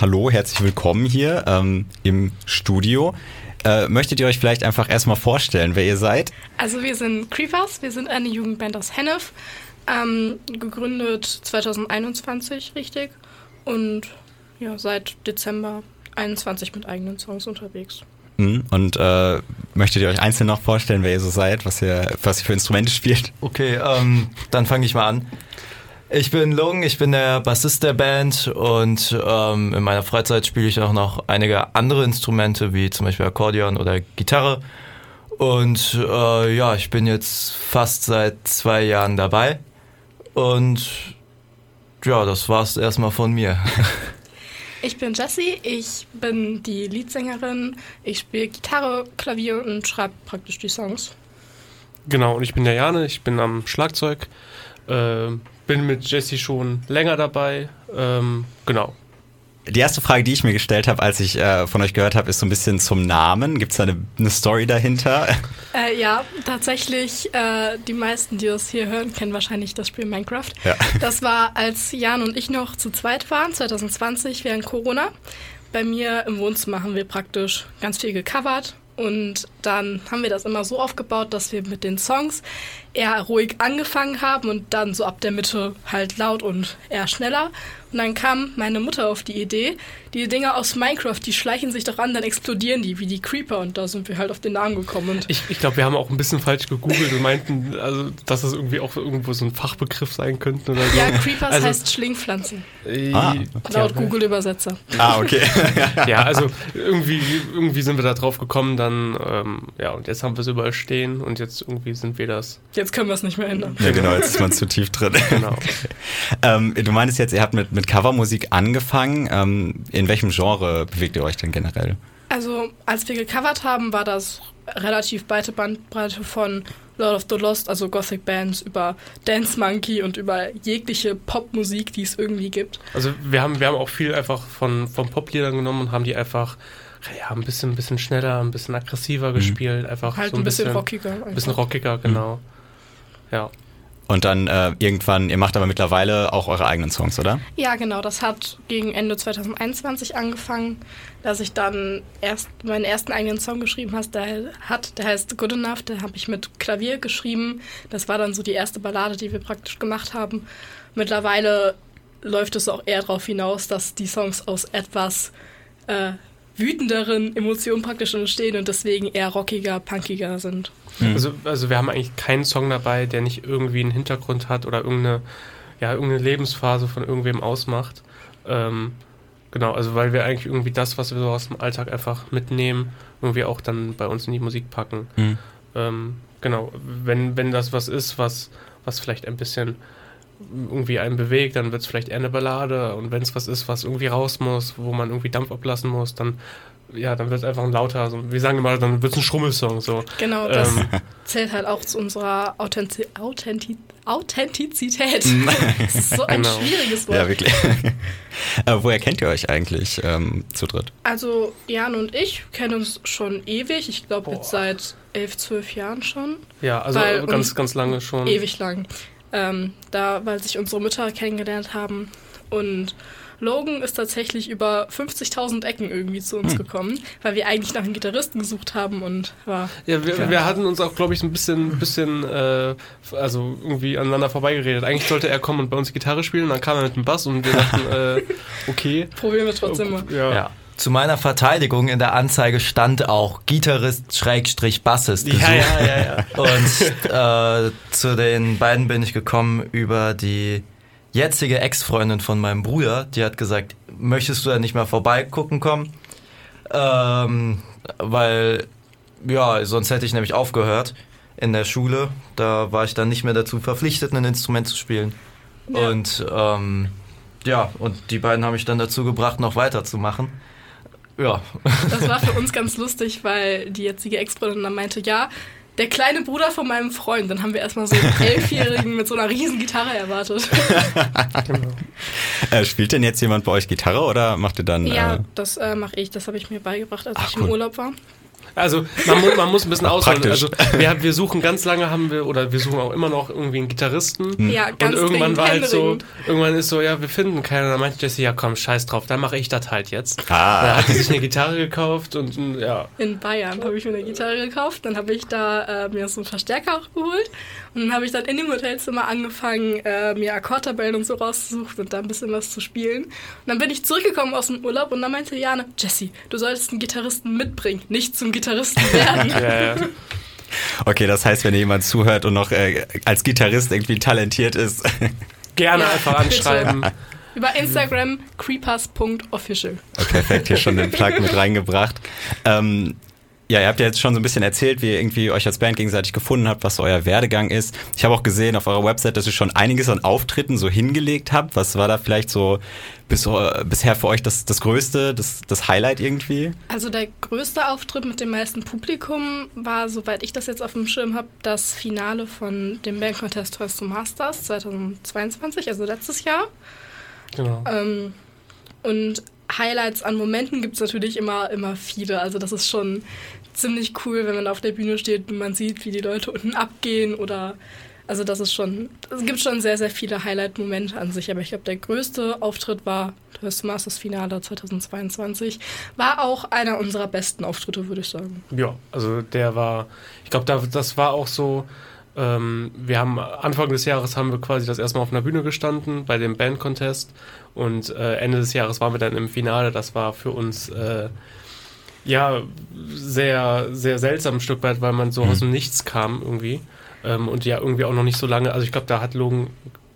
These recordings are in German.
Hallo, herzlich willkommen hier ähm, im Studio. Äh, möchtet ihr euch vielleicht einfach erstmal vorstellen, wer ihr seid? Also wir sind Creepers, wir sind eine Jugendband aus Hennef, ähm, gegründet 2021, richtig, und ja, seit Dezember 21 mit eigenen Songs unterwegs. Mhm. Und äh, möchtet ihr euch einzeln noch vorstellen, wer ihr so seid, was ihr, was ihr für Instrumente spielt? Okay, ähm, dann fange ich mal an. Ich bin Lung, ich bin der Bassist der Band und ähm, in meiner Freizeit spiele ich auch noch einige andere Instrumente, wie zum Beispiel Akkordeon oder Gitarre. Und äh, ja, ich bin jetzt fast seit zwei Jahren dabei. Und ja, das war's erstmal von mir. Ich bin Jessie, ich bin die Leadsängerin, ich spiele Gitarre, Klavier und schreibe praktisch die Songs. Genau, und ich bin der Jane, ich bin am Schlagzeug. Äh, bin mit Jesse schon länger dabei. Ähm, genau. Die erste Frage, die ich mir gestellt habe, als ich äh, von euch gehört habe, ist so ein bisschen zum Namen. Gibt es da eine, eine, Story dahinter? Äh, ja, tatsächlich, äh, die meisten, die das hier hören, kennen wahrscheinlich das Spiel Minecraft. Ja. Das war, als Jan und ich noch zu zweit waren, 2020, während Corona. Bei mir im Wohnzimmer haben wir praktisch ganz viel gecovert und dann haben wir das immer so aufgebaut, dass wir mit den Songs eher ruhig angefangen haben und dann so ab der Mitte halt laut und eher schneller. Und dann kam meine Mutter auf die Idee, die Dinger aus Minecraft, die schleichen sich doch an, dann explodieren die wie die Creeper und da sind wir halt auf den Namen gekommen. Und ich ich glaube, wir haben auch ein bisschen falsch gegoogelt und meinten, also, dass das irgendwie auch irgendwo so ein Fachbegriff sein könnte. Oder so. Ja, Creepers also, heißt Schlingpflanzen. Äh, ah, okay. Laut Google-Übersetzer. Ah, okay. ja, also irgendwie, irgendwie sind wir da drauf gekommen, dann, ähm, ja, und jetzt haben wir es überall stehen und jetzt irgendwie sind wir das. Jetzt können wir es nicht mehr ändern. Ja, genau, jetzt ist man zu tief drin. Genau. ähm, du meinst jetzt, ihr habt mit, mit Covermusik angefangen. Ähm, in welchem Genre bewegt ihr euch denn generell? Also, als wir gecovert haben, war das relativ breite Bandbreite von Lord of the Lost, also Gothic Bands, über Dance Monkey und über jegliche Popmusik, die es irgendwie gibt. Also wir haben, wir haben auch viel einfach von, von Popliedern genommen und haben die einfach ja, ein bisschen, ein bisschen schneller, ein bisschen aggressiver mhm. gespielt. Einfach halt so ein bisschen, bisschen rockiger. Ein bisschen rockiger, genau. Mhm. Ja. Und dann äh, irgendwann, ihr macht aber mittlerweile auch eure eigenen Songs, oder? Ja, genau. Das hat gegen Ende 2021 angefangen, dass ich dann erst meinen ersten eigenen Song geschrieben hast, der hat, der heißt Good Enough, der habe ich mit Klavier geschrieben. Das war dann so die erste Ballade, die wir praktisch gemacht haben. Mittlerweile läuft es auch eher darauf hinaus, dass die Songs aus etwas äh, wütenderen Emotionen praktisch entstehen und deswegen eher rockiger, punkiger sind. Mhm. Also, also wir haben eigentlich keinen Song dabei, der nicht irgendwie einen Hintergrund hat oder irgendeine, ja, irgendeine Lebensphase von irgendwem ausmacht. Ähm, genau, also weil wir eigentlich irgendwie das, was wir so aus dem Alltag einfach mitnehmen, irgendwie auch dann bei uns in die Musik packen. Mhm. Ähm, genau, wenn, wenn das was ist, was, was vielleicht ein bisschen irgendwie einen bewegt, dann wird es vielleicht eher eine Ballade. Und wenn es was ist, was irgendwie raus muss, wo man irgendwie Dampf ablassen muss, dann ja, dann wird es einfach ein lauter, also wir sagen immer, dann wird es ein Schrummelsong. So. Genau, das ähm. zählt halt auch zu unserer Authentiz Authentiz Authentizität. das ist so ein genau. schwieriges Wort. Ja, wirklich. äh, woher kennt ihr euch eigentlich ähm, zu dritt? Also Jan und ich kennen uns schon ewig, ich glaube jetzt seit elf, zwölf Jahren schon. Ja, also ganz, ganz lange schon. Ewig lang. Ähm, da, weil sich unsere Mütter kennengelernt haben. Und Logan ist tatsächlich über 50.000 Ecken irgendwie zu uns hm. gekommen, weil wir eigentlich nach einem Gitarristen gesucht haben und war. Ja, wir, ja. wir hatten uns auch, glaube ich, ein bisschen, bisschen äh, also irgendwie aneinander vorbeigeredet. Eigentlich sollte er kommen und bei uns Gitarre spielen, dann kam er mit dem Bass und wir dachten, äh, okay. Probieren wir trotzdem mal. ja. ja. Zu meiner Verteidigung in der Anzeige stand auch Gitarrist Schrägstrich Bassist gesucht. Ja, ja, ja, ja. Und äh, zu den beiden bin ich gekommen über die jetzige Ex-Freundin von meinem Bruder. Die hat gesagt, möchtest du da nicht mal vorbeigucken kommen? Ähm, weil, ja, sonst hätte ich nämlich aufgehört in der Schule. Da war ich dann nicht mehr dazu verpflichtet, ein Instrument zu spielen. Ja. Und ähm, ja, und die beiden haben mich dann dazu gebracht, noch weiterzumachen. Ja. Das war für uns ganz lustig, weil die jetzige Ex-Freundin dann meinte, ja, der kleine Bruder von meinem Freund. Dann haben wir erstmal so einen Elfjährigen mit so einer riesen Gitarre erwartet. genau. äh, spielt denn jetzt jemand bei euch Gitarre oder macht ihr dann... Ja, äh das äh, mache ich. Das habe ich mir beigebracht, als Ach, ich im Urlaub war. Also man, mu man muss ein bisschen ausholen. Also wir, wir, suchen ganz lange haben wir oder wir suchen auch immer noch irgendwie einen Gitarristen. Hm. Ja, ganz Und irgendwann war halt so, irgendwann ist so, ja, wir finden keinen. Dann meinte Jesse, ja komm, scheiß drauf, dann mache ich das halt jetzt. Ah. Dann hat sie sich eine Gitarre gekauft und ja. In Bayern habe ich mir eine Gitarre gekauft. Dann habe ich da äh, mir so einen Verstärker auch geholt. Und dann habe ich dann in dem Hotelzimmer angefangen, äh, mir Akkordtabellen und so rauszusuchen und da ein bisschen was zu spielen. Und dann bin ich zurückgekommen aus dem Urlaub und dann meinte Jane, Jesse, du solltest einen Gitarristen mitbringen, nicht zum Gitarristen werden. ja, ja. Okay, das heißt, wenn jemand zuhört und noch äh, als Gitarrist irgendwie talentiert ist. Gerne ja, einfach anschreiben. Über Instagram creepers.official. Okay, perfekt, hier schon den Plug mit reingebracht. Ähm, ja, ihr habt ja jetzt schon so ein bisschen erzählt, wie ihr irgendwie euch als Band gegenseitig gefunden habt, was so euer Werdegang ist. Ich habe auch gesehen auf eurer Website, dass ihr schon einiges an Auftritten so hingelegt habt. Was war da vielleicht so bis, äh, bisher für euch das, das Größte, das, das Highlight irgendwie? Also der größte Auftritt mit dem meisten Publikum war, soweit ich das jetzt auf dem Schirm habe, das Finale von dem Band Contest Toys to Masters 2022, also letztes Jahr. Genau. Ähm, und Highlights an Momenten gibt es natürlich immer, immer viele. Also das ist schon ziemlich cool, wenn man auf der Bühne steht und man sieht, wie die Leute unten abgehen oder also das ist schon, es gibt schon sehr, sehr viele Highlight-Momente an sich, aber ich glaube, der größte Auftritt war das Masters-Finale 2022. War auch einer unserer besten Auftritte, würde ich sagen. Ja, also der war, ich glaube, das war auch so, ähm, wir haben Anfang des Jahres haben wir quasi das erste Mal auf einer Bühne gestanden bei dem Band-Contest und äh, Ende des Jahres waren wir dann im Finale. Das war für uns äh, ja sehr, sehr seltsam ein Stück weit, weil man so mhm. aus dem Nichts kam irgendwie. Ähm, und ja, irgendwie auch noch nicht so lange. Also ich glaube, da hat Logan,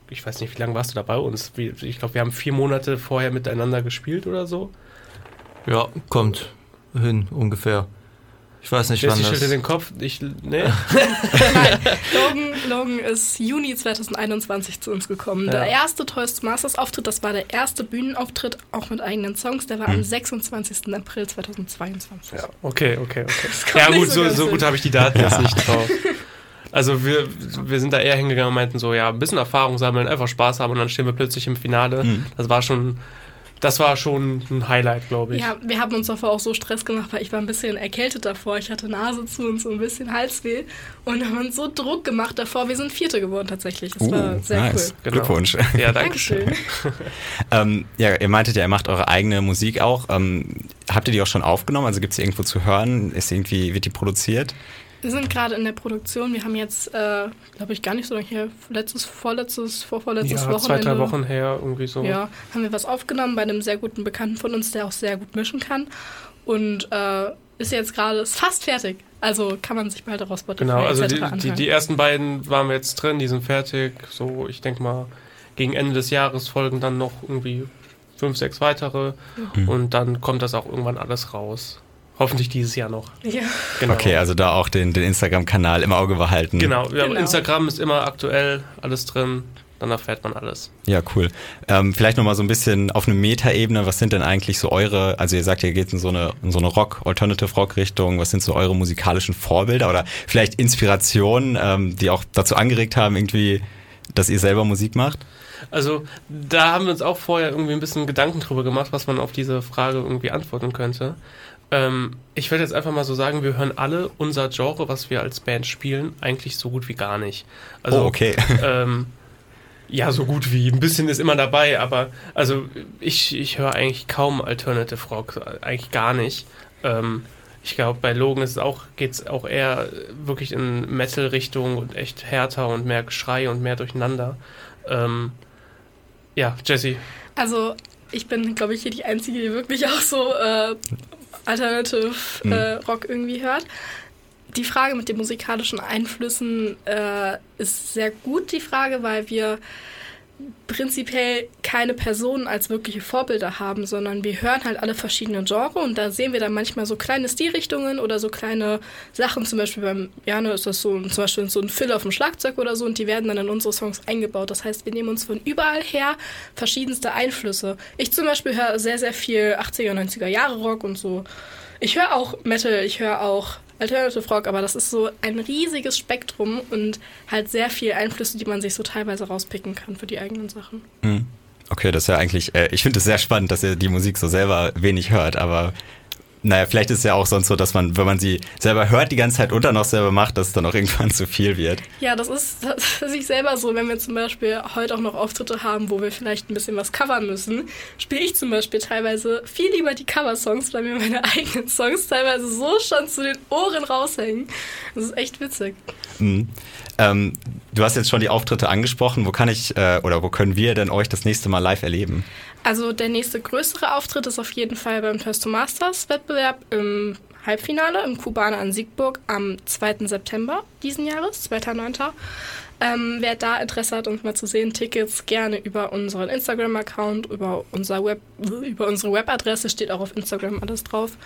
ich weiß nicht, wie lange warst du da bei uns? Ich glaube, wir haben vier Monate vorher miteinander gespielt oder so. Ja, kommt hin ungefähr. Ich weiß nicht, wann das... Ich den Kopf. Ich, nee. Nein, Logan, Logan ist Juni 2021 zu uns gekommen. Ja. Der erste Toys Masters Auftritt, das war der erste Bühnenauftritt, auch mit eigenen Songs. Der war hm. am 26. April 2022. Ja, okay, okay, okay. Ja gut, so, so gut habe ich die Daten jetzt nicht drauf. Also wir, wir sind da eher hingegangen und meinten so, ja, ein bisschen Erfahrung sammeln, einfach Spaß haben und dann stehen wir plötzlich im Finale. Mhm. Das war schon das war schon ein Highlight, glaube ich. Ja, wir haben uns davor auch so Stress gemacht, weil ich war ein bisschen erkältet davor. Ich hatte Nase zu und so ein bisschen Halsweh. Und haben uns so Druck gemacht davor. Wir sind Vierte geworden tatsächlich. Das uh, war sehr nice. cool. Genau. Glückwunsch. Ja, danke schön. ähm, ja, ihr meintet ja, ihr macht eure eigene Musik auch. Ähm, habt ihr die auch schon aufgenommen? Also gibt es irgendwo zu hören? Ist irgendwie, wird die produziert? Wir sind gerade in der Produktion. Wir haben jetzt, äh, glaube ich, gar nicht so lange her, letztes, vorletztes, vorvorletztes ja, Wochenende. zwei, drei Wochen her, irgendwie so. Ja, haben wir was aufgenommen bei einem sehr guten Bekannten von uns, der auch sehr gut mischen kann. Und äh, ist jetzt gerade, ist fast fertig. Also kann man sich bald daraus Spotify Genau, also die, die, die, ersten beiden waren wir jetzt drin, die sind fertig. So, ich denke mal, gegen Ende des Jahres folgen dann noch irgendwie fünf, sechs weitere. Mhm. Und dann kommt das auch irgendwann alles raus. Hoffentlich dieses Jahr noch. Ja. Genau. Okay, also da auch den, den Instagram-Kanal im Auge behalten. Genau, ja, genau, Instagram ist immer aktuell, alles drin. Dann erfährt man alles. Ja, cool. Ähm, vielleicht nochmal so ein bisschen auf eine Metaebene. Was sind denn eigentlich so eure, also ihr sagt, ihr geht in so eine, in so eine Rock, Alternative Rock-Richtung. Was sind so eure musikalischen Vorbilder oder vielleicht Inspirationen, ähm, die auch dazu angeregt haben, irgendwie, dass ihr selber Musik macht? Also da haben wir uns auch vorher irgendwie ein bisschen Gedanken drüber gemacht, was man auf diese Frage irgendwie antworten könnte. Ähm, ich werde jetzt einfach mal so sagen, wir hören alle unser Genre, was wir als Band spielen, eigentlich so gut wie gar nicht. Also, oh, okay. Ähm, ja, so gut wie. Ein bisschen ist immer dabei, aber also ich, ich höre eigentlich kaum Alternative Rock, eigentlich gar nicht. Ähm, ich glaube, bei Logan ist es auch, geht es auch eher wirklich in Metal-Richtung und echt härter und mehr Geschrei und mehr durcheinander. Ähm, ja, Jesse. Also ich bin, glaube ich, hier die Einzige, die wirklich auch so äh, Alternative mhm. äh, Rock irgendwie hört. Die Frage mit den musikalischen Einflüssen äh, ist sehr gut, die Frage, weil wir prinzipiell keine Personen als wirkliche Vorbilder haben, sondern wir hören halt alle verschiedene Genres und da sehen wir dann manchmal so kleine Stilrichtungen oder so kleine Sachen. Zum Beispiel beim Jano ist das so zum Beispiel so ein Fill auf dem Schlagzeug oder so und die werden dann in unsere Songs eingebaut. Das heißt, wir nehmen uns von überall her verschiedenste Einflüsse. Ich zum Beispiel höre sehr, sehr viel 80er, 90er Jahre Rock und so. Ich höre auch Metal, ich höre auch Alternative Rock, aber das ist so ein riesiges Spektrum und halt sehr viel Einflüsse, die man sich so teilweise rauspicken kann für die eigenen Sachen. Mhm. Okay, das ist ja eigentlich, äh, ich finde es sehr spannend, dass ihr die Musik so selber wenig hört, aber naja, vielleicht ist es ja auch sonst so, dass man, wenn man sie selber hört die ganze Zeit und dann auch selber macht, dass es dann auch irgendwann zu viel wird. Ja, das ist sich selber so, wenn wir zum Beispiel heute auch noch Auftritte haben, wo wir vielleicht ein bisschen was covern müssen, spiele ich zum Beispiel teilweise viel lieber die Cover-Songs, weil mir meine eigenen Songs teilweise so schon zu den Ohren raushängen. Das ist echt witzig. Mhm. Ähm, du hast jetzt schon die Auftritte angesprochen. Wo kann ich äh, oder wo können wir denn euch das nächste Mal live erleben? Also der nächste größere Auftritt ist auf jeden Fall beim First to Masters Wettbewerb im Halbfinale im Kubaner in Siegburg am 2. September diesen Jahres, 2.9. Ähm, wer da Interesse hat, uns mal zu sehen, Tickets gerne über unseren Instagram-Account, über, unser Web, über unsere Webadresse, steht auch auf Instagram alles drauf.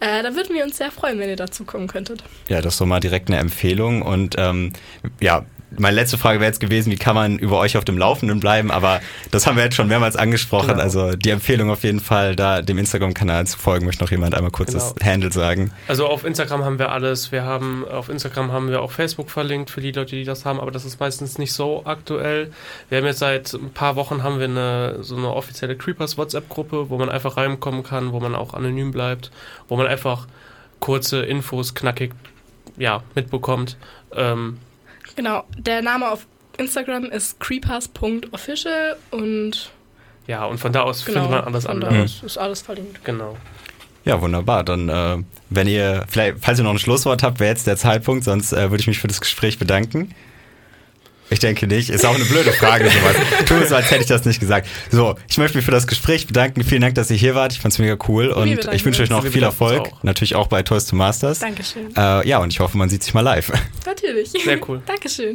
Äh, da würden wir uns sehr freuen, wenn ihr dazu kommen könntet. Ja, das ist doch mal direkt eine Empfehlung. Und ähm, ja, meine letzte Frage wäre jetzt gewesen, wie kann man über euch auf dem Laufenden bleiben? Aber das haben wir jetzt schon mehrmals angesprochen. Genau. Also die Empfehlung auf jeden Fall, da dem Instagram-Kanal zu folgen. Möchte noch jemand einmal kurz genau. das Handle sagen? Also auf Instagram haben wir alles. Wir haben auf Instagram haben wir auch Facebook verlinkt für die Leute, die das haben. Aber das ist meistens nicht so aktuell. Wir haben jetzt seit ein paar Wochen haben wir eine so eine offizielle Creepers WhatsApp-Gruppe, wo man einfach reinkommen kann, wo man auch anonym bleibt, wo man einfach kurze Infos knackig ja mitbekommt. Ähm, Genau, der Name auf Instagram ist creepers.official und ja, und von da aus genau, findet man alles andere. Da ist alles verlinkt. Genau. Ja, wunderbar. Dann, äh, wenn ihr, vielleicht, falls ihr noch ein Schlusswort habt, wäre jetzt der Zeitpunkt, sonst äh, würde ich mich für das Gespräch bedanken. Ich denke nicht. Ist auch eine blöde Frage, sowas. Tu so, als hätte ich das nicht gesagt. So, ich möchte mich für das Gespräch bedanken. Vielen Dank, dass ihr hier wart. Ich fand's mega cool und ich wünsche euch noch viel Erfolg. Auch. Natürlich auch bei Toys to Masters. Dankeschön. Äh, ja, und ich hoffe, man sieht sich mal live. Natürlich. Sehr cool. Dankeschön.